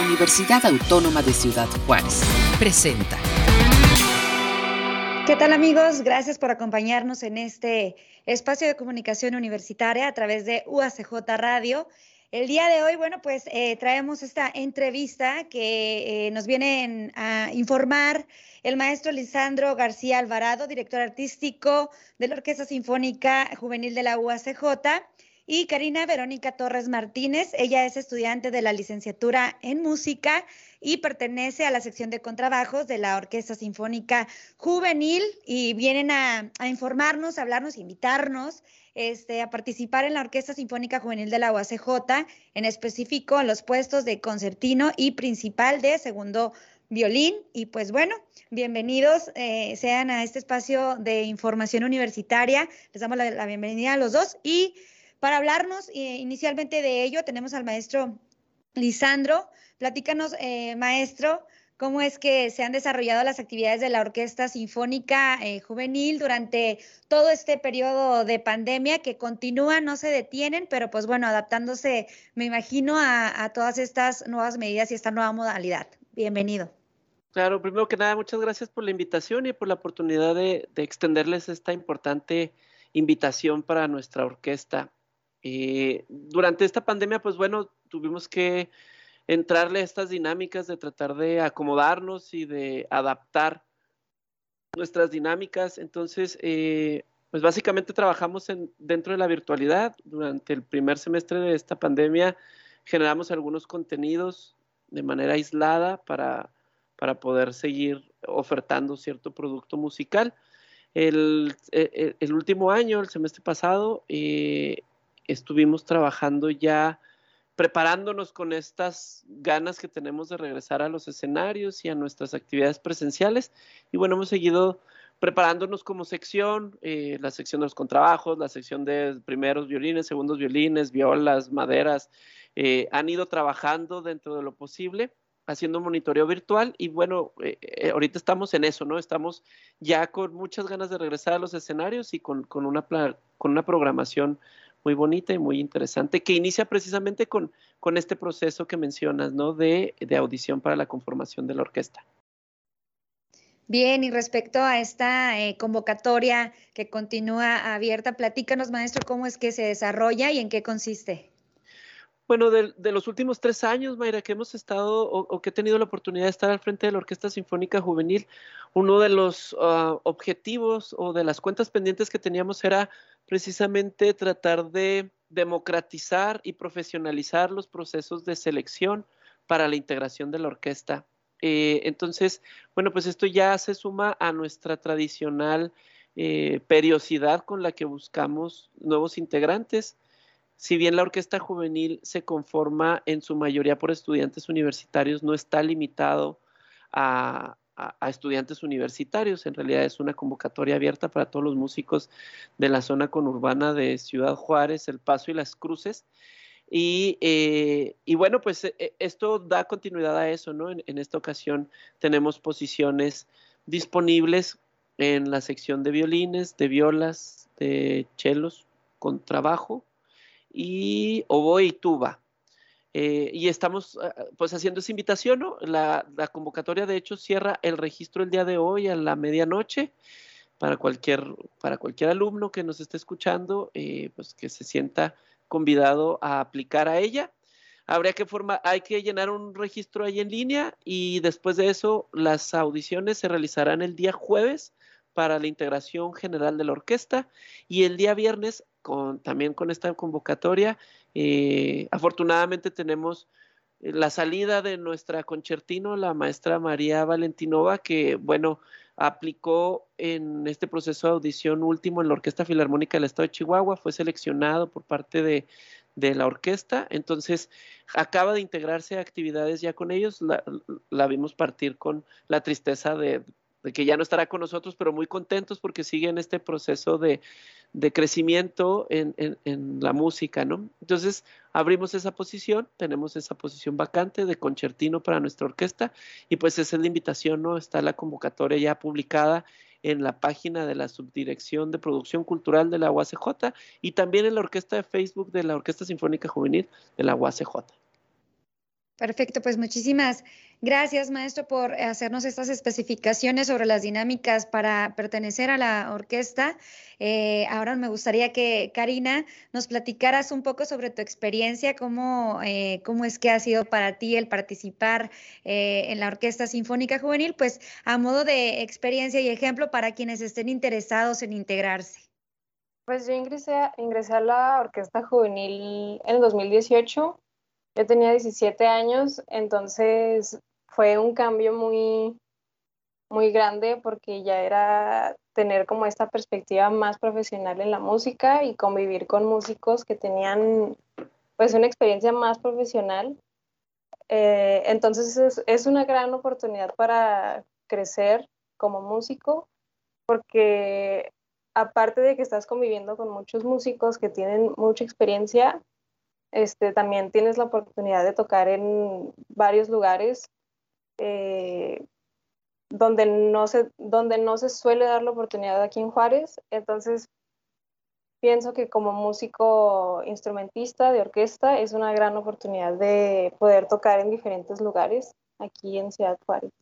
Universidad Autónoma de Ciudad Juárez. Presenta. ¿Qué tal amigos? Gracias por acompañarnos en este espacio de comunicación universitaria a través de UACJ Radio. El día de hoy, bueno, pues eh, traemos esta entrevista que eh, nos viene a informar el maestro Lisandro García Alvarado, director artístico de la Orquesta Sinfónica Juvenil de la UACJ y Karina Verónica Torres Martínez. Ella es estudiante de la licenciatura en música y pertenece a la sección de contrabajos de la Orquesta Sinfónica Juvenil y vienen a, informarnos, a hablarnos, invitarnos este, a participar en la Orquesta Sinfónica Juvenil de la UACJ, en específico en los puestos de concertino y principal de segundo violín. Y pues bueno, bienvenidos eh, sean a este espacio de información universitaria. Les damos la bienvenida a los dos y para hablarnos eh, inicialmente de ello, tenemos al maestro Lisandro. Platícanos, eh, maestro, cómo es que se han desarrollado las actividades de la Orquesta Sinfónica eh, Juvenil durante todo este periodo de pandemia que continúa, no se detienen, pero pues bueno, adaptándose, me imagino, a, todas estas nuevas medidas y esta nueva modalidad. Bienvenido. Claro, primero que nada, muchas gracias por la invitación y por la oportunidad de extenderles esta importante invitación para nuestra orquesta. Eh, durante esta pandemia, pues bueno, tuvimos que entrarle a estas dinámicas de tratar de acomodarnos y de adaptar nuestras dinámicas. Entonces, eh, pues básicamente trabajamos en, dentro de la virtualidad. Durante el primer semestre de esta pandemia generamos algunos contenidos de manera aislada para, para poder seguir ofertando cierto producto musical. El, e, e, último año, el semestre pasado, eh, estuvimos trabajando ya preparándonos con estas ganas que tenemos de regresar a los escenarios y a nuestras actividades presenciales. Y bueno, hemos seguido preparándonos como sección, eh, la sección de los contrabajos, la sección de primeros violines, segundos violines, violas, maderas, eh, han ido trabajando dentro de lo posible, haciendo monitoreo virtual y bueno, eh, ahorita estamos en eso, ¿no? Estamos ya con muchas ganas de regresar a los escenarios y con, con, una, con una programación muy bonita y muy interesante, que inicia precisamente con, con este proceso que mencionas, ¿no? De, de audición para la conformación de la orquesta. Bien, y respecto a esta eh, convocatoria que continúa abierta, platícanos, maestro, cómo es que se desarrolla y en qué consiste. Bueno, de, los últimos tres años, Mayra, que hemos estado o, que he tenido la oportunidad de estar al frente de la Orquesta Sinfónica Juvenil, uno de los ah, objetivos o de las cuentas pendientes que teníamos era precisamente tratar de democratizar y profesionalizar los procesos de selección para la integración de la orquesta. Eh, entonces, bueno, pues esto ya se suma a nuestra tradicional eh, periodicidad con la que buscamos nuevos integrantes si bien la orquesta juvenil se conforma en su mayoría por estudiantes universitarios, no está limitado a, estudiantes universitarios. En realidad es una convocatoria abierta para todos los músicos de la zona conurbana de Ciudad Juárez, El Paso y Las Cruces. Y, eh, bueno, pues eh, esto da continuidad a eso, ¿no? En, en, esta ocasión tenemos posiciones disponibles en la sección de violines, de violas, de chelos con trabajo, y oboe y tuba. Eh, y estamos ah, ah, pues haciendo esa invitación, ¿no? La, convocatoria de hecho cierra el registro el día de hoy a la medianoche para cualquier, para cualquier alumno que nos esté escuchando, eh, pues que se sienta convidado a aplicar a ella. Habría que formar, hay que llenar un registro ahí en línea y después de eso las audiciones se realizarán el día jueves para la integración general de la orquesta y el día viernes con, también con esta convocatoria. Eh, afortunadamente tenemos eh, la salida de nuestra concertino, la maestra María Valentinova, que, bueno, aplicó en este proceso de audición último en la Orquesta Filarmónica del Estado de Chihuahua, fue seleccionado por parte de, de la orquesta, entonces acaba de integrarse a actividades ya con ellos, la, la vimos partir con la tristeza de, de que ya no estará con nosotros, pero muy contentos porque sigue en este proceso de, crecimiento en, la música, ¿no? Entonces, abrimos esa posición, tenemos esa posición vacante de concertino para nuestra orquesta y pues esa es la invitación, ¿no? Está la convocatoria ya publicada en la página de la Subdirección de Producción Cultural de la UACJ y también en la orquesta de Facebook de la Orquesta Sinfónica Juvenil de la UACJ. Perfecto, pues muchísimas gracias, maestro, por hacernos estas especificaciones sobre las dinámicas para pertenecer a la orquesta. Eh, ahora me gustaría que, Karina, nos platicaras un poco sobre tu experiencia, cómo, eh, cómo es que ha sido para ti el participar eh, en la Orquesta Sinfónica Juvenil, pues a modo de experiencia y ejemplo para quienes estén interesados en integrarse. Pues yo ingresé, ingresé a la Orquesta Juvenil en el 2018 yo tenía 17 años, entonces fue un cambio muy, muy grande porque ya era tener como esta perspectiva más profesional en la música y convivir con músicos que tenían pues una experiencia más profesional. Eh, entonces es, es, una gran oportunidad para crecer como músico porque aparte de que estás conviviendo con muchos músicos que tienen mucha experiencia, este, también tienes la oportunidad de tocar en varios lugares eh, donde, no se, donde no se suele dar la oportunidad aquí en Juárez. Entonces, pienso que como músico instrumentista de orquesta es una gran oportunidad de poder tocar en diferentes lugares aquí en Ciudad Juárez.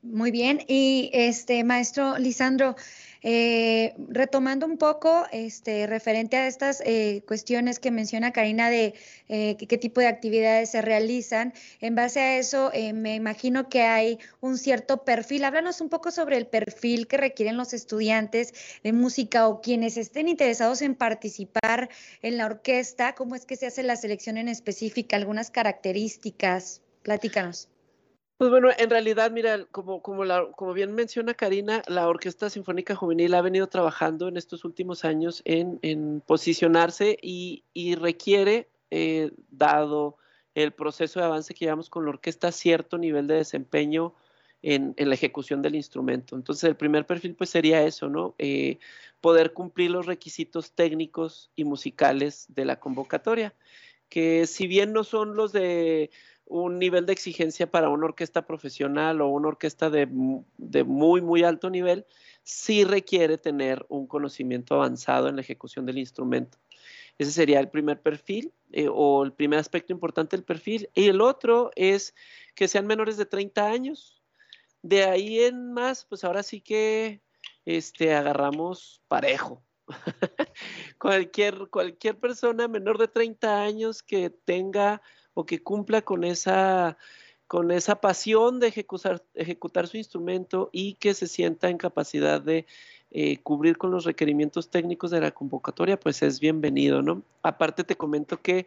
Muy bien, y este maestro Lisandro, eh, retomando un poco este, referente a estas eh, cuestiones que menciona Karina de eh, qué tipo de actividades se realizan, en base a eso me imagino que hay un cierto perfil. Háblanos un poco sobre el perfil que requieren los estudiantes de música o quienes estén interesados en participar en la orquesta, cómo es que se hace la selección en específica, algunas características. Platícanos. Pues bueno, en realidad, mira, como, como, la, bien menciona Karina, la Orquesta Sinfónica Juvenil ha venido trabajando en estos últimos años en, posicionarse y, requiere, eh, dado el proceso de avance que llevamos con la orquesta, cierto nivel de desempeño en, en la ejecución del instrumento. Entonces, el primer perfil pues sería eso, ¿no? Eh, poder cumplir los requisitos técnicos y musicales de la convocatoria, que si bien no son los de un nivel de exigencia para una orquesta profesional o una orquesta de, muy, muy alto nivel, sí requiere tener un conocimiento avanzado en la ejecución del instrumento. Ese sería el primer perfil eh, o el primer aspecto importante del perfil. Y el otro es que sean menores de 30 años. De ahí en más, pues ahora sí que este, agarramos parejo. cualquier, cualquier persona menor de 30 años que tenga o que cumpla con esa, con esa pasión de ejecutar, ejecutar su instrumento y que se sienta en capacidad de eh, cubrir con los requerimientos técnicos de la convocatoria, pues es bienvenido, ¿no? Aparte te comento que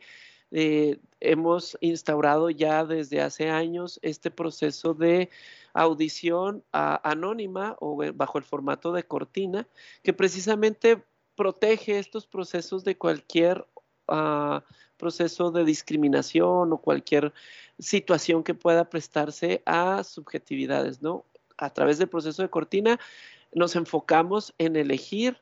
eh, hemos instaurado ya desde hace años este proceso de audición anónima o bajo el formato de cortina, que precisamente protege estos procesos de cualquier uh, proceso de discriminación o cualquier situación que pueda prestarse a subjetividades, ¿no? A través del proceso de cortina nos enfocamos en elegir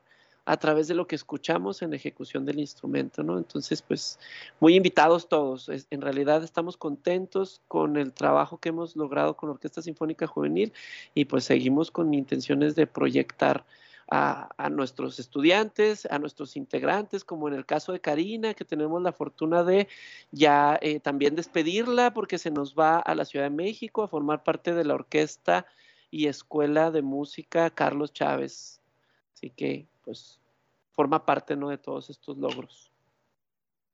a través de lo que escuchamos en ejecución del instrumento, ¿no? Entonces, pues, muy invitados todos. en realidad estamos contentos con el trabajo que hemos logrado con la Orquesta Sinfónica Juvenil y pues seguimos con intenciones de proyectar a, nuestros estudiantes, a nuestros integrantes, como en el caso de Karina, que tenemos la fortuna de ya eh, también despedirla porque se nos va a la Ciudad de México a formar parte de la orquesta y escuela de música Carlos Chávez. Así que, pues, forma parte ¿no? de todos estos logros.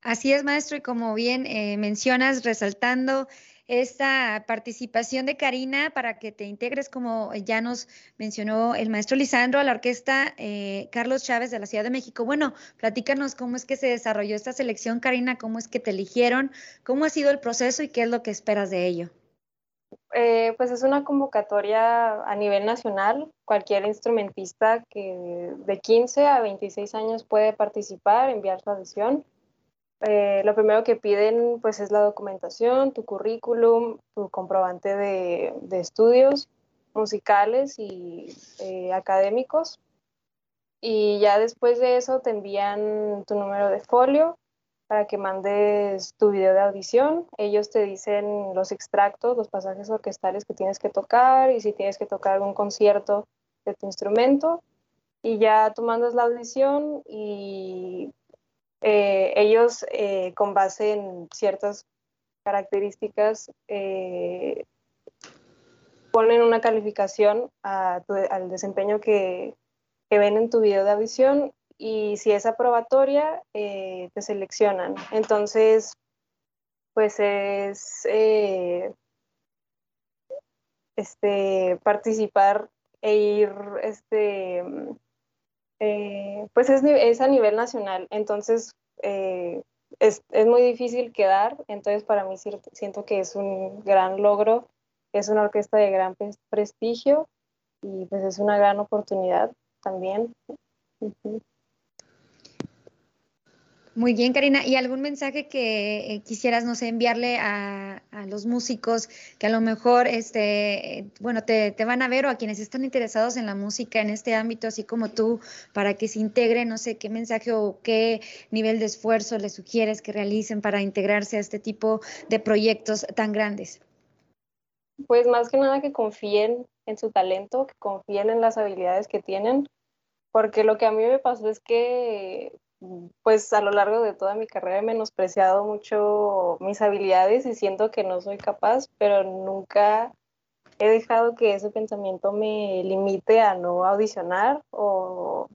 Así es, maestro, y como bien eh, mencionas, resaltando esta participación de Karina para que te integres, como ya nos mencionó el maestro Lisandro, a la orquesta eh, Carlos Chávez de la Ciudad de México. Bueno, platícanos cómo es que se desarrolló esta selección, Karina, cómo es que te eligieron, cómo ha sido el proceso y qué es lo que esperas de ello. Eh, pues es una convocatoria a nivel nacional. Cualquier instrumentista que de 15 a 26 años puede participar, enviar su adhesión. Eh, lo primero que piden pues es la documentación, tu currículum, tu comprobante de, estudios musicales y eh, académicos. Y ya después de eso te envían tu número de folio para que mandes tu video de audición. Ellos te dicen los extractos, los pasajes orquestales que tienes que tocar y si tienes que tocar algún concierto de tu instrumento. Y ya tú mandas la audición y eh, ellos, eh, con base en ciertas características eh, ponen una calificación al desempeño que, ven en tu video de audición y si es aprobatoria, te seleccionan. Entonces, pues es este, participar e ir, este, eh, pues es, a nivel nacional. Entonces, es, es, muy difícil quedar. Entonces, para mí siento que es un gran logro es una orquesta de gran prestigio y pues es una gran oportunidad también. Muy bien, Karina. ¿Y algún mensaje que eh, quisieras, no sé, enviarle a, los músicos que a lo mejor, este, bueno, te, te, van a ver o a quienes están interesados en la música en este ámbito, así como tú, para que se integren, no sé, qué mensaje o qué nivel de esfuerzo les sugieres que realicen para integrarse a este tipo de proyectos tan grandes? Pues más que nada que confíen en su talento, que confíen en las habilidades que tienen, porque lo que a mí me pasó es que pues a lo largo de toda mi carrera he menospreciado mucho mis habilidades y siento que no soy capaz, pero nunca he dejado que ese pensamiento me limite a no audicionar o,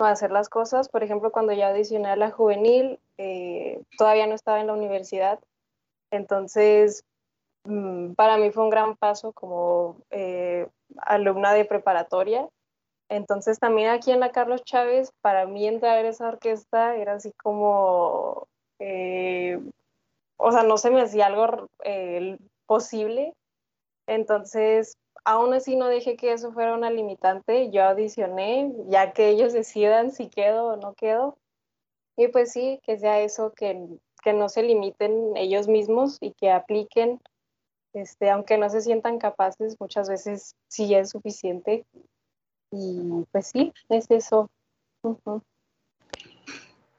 no hacer las cosas. Por ejemplo, cuando ya audicioné a la juvenil, eh, todavía no estaba en la universidad, entonces Mm, para mí fue un gran paso como eh, alumna de preparatoria. Entonces también aquí en la Carlos Chávez, para mí entrar en esa orquesta era así como, eh, o sea, no se me hacía algo eh, posible. Entonces, aún así no dejé que eso fuera una limitante. Yo audicioné, ya que ellos decidan si quedo o no quedo. Y pues sí, que sea eso, que, que no se limiten ellos mismos y que apliquen este, aunque no se sientan capaces, muchas veces sí es suficiente. Y pues sí, es eso.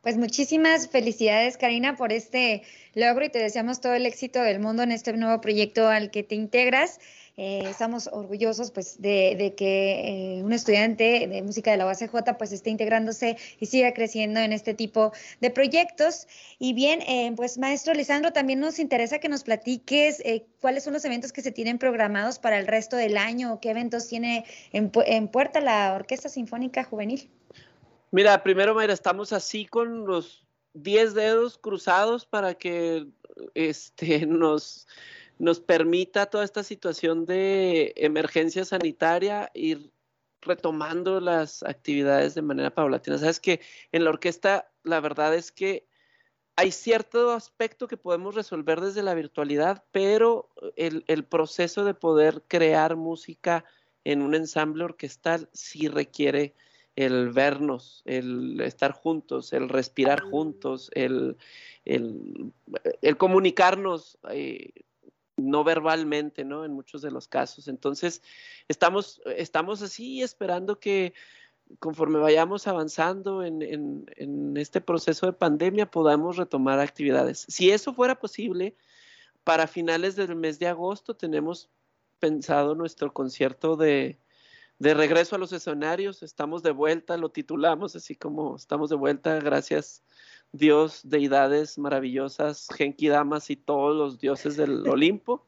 Pues muchísimas felicidades, Karina, por este logro y te deseamos todo el éxito del mundo en este nuevo proyecto al que te integras. Eh, estamos orgullosos pues de, que eh, un estudiante de música de la UACJ pues esté integrándose y siga creciendo en este tipo de proyectos. Y bien, eh, pues maestro Lisandro, también nos interesa que nos platiques cuáles son los eventos que se tienen programados para el resto del año, qué eventos tiene en, puerta la Orquesta Sinfónica Juvenil. Mira, primero, Mayra, estamos así con los 10 dedos cruzados para que este, nos nos permita toda esta situación de emergencia sanitaria ir retomando las actividades de manera paulatina. Sabes que en la orquesta la verdad es que hay cierto aspecto que podemos resolver desde la virtualidad, pero el, el proceso de poder crear música en un ensamble orquestal sí requiere el vernos, el estar juntos, el respirar juntos, el, el, el comunicarnos eh, no verbalmente, ¿no? En muchos de los casos. Entonces, estamos, estamos así esperando que conforme vayamos avanzando en, en, este proceso de pandemia podamos retomar actividades. Si eso fuera posible, para finales del mes de agosto tenemos pensado nuestro concierto de, de regreso a los escenarios. Estamos de vuelta, lo titulamos así como estamos de vuelta, gracias Dios, deidades maravillosas, Genki Damas y todos los dioses del Olimpo.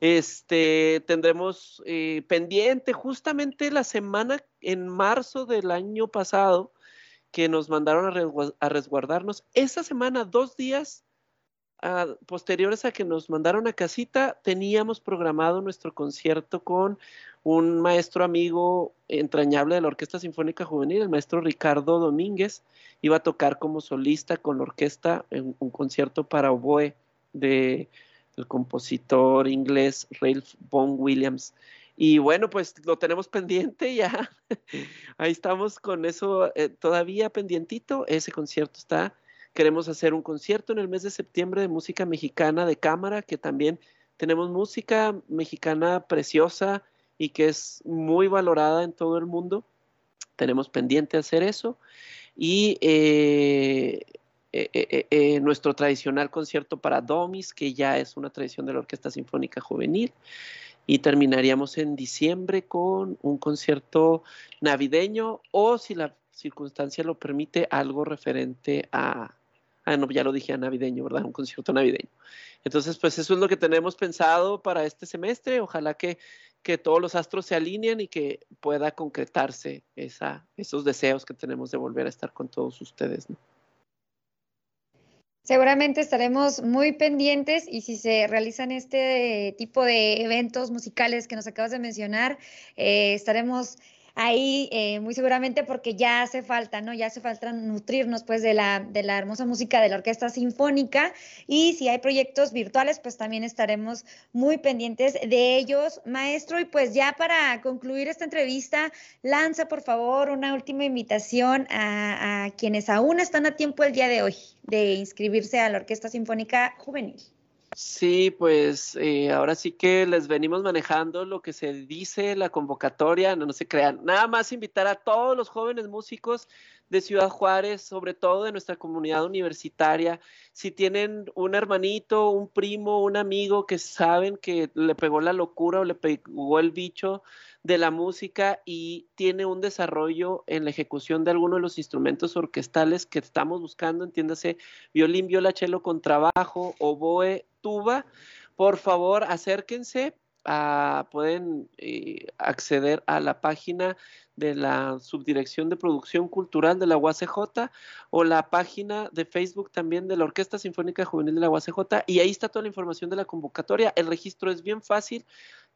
Este, tendremos eh, pendiente justamente la semana en marzo del año pasado que nos mandaron a, resguardarnos. Esa semana, dos días posteriores a que nos mandaron a casita, teníamos programado nuestro concierto con un maestro amigo entrañable de la Orquesta Sinfónica Juvenil, el maestro Ricardo Domínguez, iba a tocar como solista con la orquesta en un concierto para oboe de el compositor inglés Ralph Vaughan Williams. Y bueno, pues lo tenemos pendiente ya. Ahí estamos con eso eh, todavía pendientito. Ese concierto está. Queremos hacer un concierto en el mes de septiembre de música mexicana de cámara, que también tenemos música mexicana preciosa y que es muy valorada en todo el mundo. Tenemos pendiente hacer eso. Y eh, eh, eh, nuestro tradicional concierto para Domis, que ya es una tradición de la Orquesta Sinfónica Juvenil. Y terminaríamos en diciembre con un concierto navideño o, si la circunstancia lo permite, algo referente a, ah, no, ya lo dije, navideño, ¿verdad? Un concierto navideño. Entonces, pues eso es lo que tenemos pensado para este semestre. Ojalá que, que todos los astros se alineen y que pueda concretarse esa, esos deseos que tenemos de volver a estar con todos ustedes. Seguramente estaremos muy pendientes y si se realizan este tipo de eventos musicales que nos acabas de mencionar, eh, estaremos ahí eh, muy seguramente porque ya hace falta, ¿no? Ya hace falta nutrirnos pues de la, de la hermosa música de la Orquesta Sinfónica y si hay proyectos virtuales pues también estaremos muy pendientes de ellos, maestro. Y pues ya para concluir esta entrevista, lanza por favor una última invitación a, a quienes aún están a tiempo el día de hoy de inscribirse a la Orquesta Sinfónica Juvenil. Sí, pues eh, ahora sí que les venimos manejando lo que se dice la convocatoria, no, se crean. Nada más invitar a todos los jóvenes músicos de Ciudad Juárez, sobre todo de nuestra comunidad universitaria. Si tienen un hermanito, un primo, un amigo que saben que le pegó la locura o le pegó el bicho de la música y tiene un desarrollo en la ejecución de alguno de los instrumentos orquestales que estamos buscando, entiéndase, violín, viola, cello, contrabajo, oboe, tuba, por favor acérquense, a, pueden eh, acceder a la página de la Subdirección de Producción Cultural de la UACJ o la página de Facebook también de la Orquesta Sinfónica Juvenil de la UACJ y ahí está toda la información de la convocatoria. El registro es bien fácil,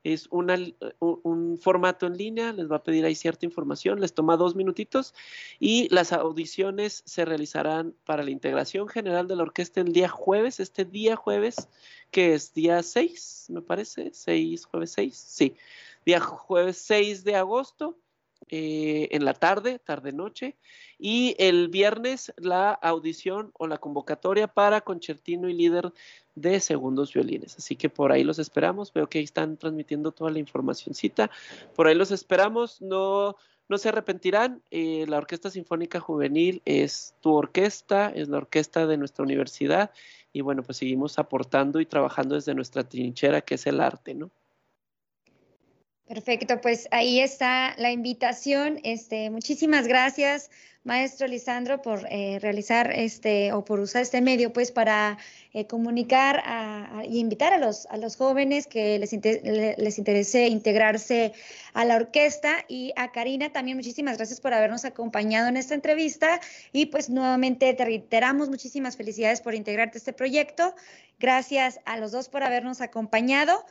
es una, un formato en línea, les va a pedir ahí cierta información, les toma dos minutitos y las audiciones se realizarán para la integración general de la orquesta el día jueves, este día jueves, que es día 6, me parece, 6, jueves 6, sí, día jueves 6 de agosto. Eh, en la tarde, tarde-noche, y el viernes la audición o la convocatoria para concertino y líder de segundos violines. Así que por ahí los esperamos. Veo que ahí están transmitiendo toda la informacióncita. Por ahí los esperamos. No, no se arrepentirán. Eh, la Orquesta Sinfónica Juvenil es tu orquesta, es la orquesta de nuestra universidad. Y bueno, pues seguimos aportando y trabajando desde nuestra trinchera, que es el arte, ¿no? Perfecto, pues ahí está la invitación. Este, muchísimas gracias, maestro Lisandro, por eh, realizar este o por usar este medio, pues, para eh, comunicar y invitar a los, a los jóvenes que les, les interese integrarse a la orquesta. Y a Karina también muchísimas gracias por habernos acompañado en esta entrevista. Y pues nuevamente te reiteramos muchísimas felicidades por integrarte a este proyecto. Gracias a los dos por habernos acompañado.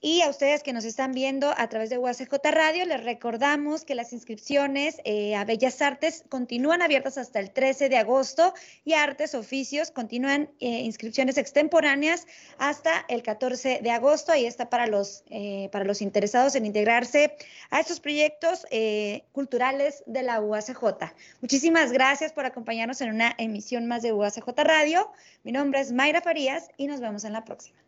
Y a ustedes que nos están viendo a través de UACJ Radio, les recordamos que las inscripciones eh, a Bellas Artes continúan abiertas hasta el 13 de agosto y Artes Oficios continúan eh, inscripciones extemporáneas hasta el 14 de agosto. Ahí está para los, eh, para los interesados en integrarse a estos proyectos culturales de la UACJ. Muchísimas gracias por acompañarnos en una emisión más de UACJ Radio. Mi nombre es Mayra Farías y nos vemos en la próxima.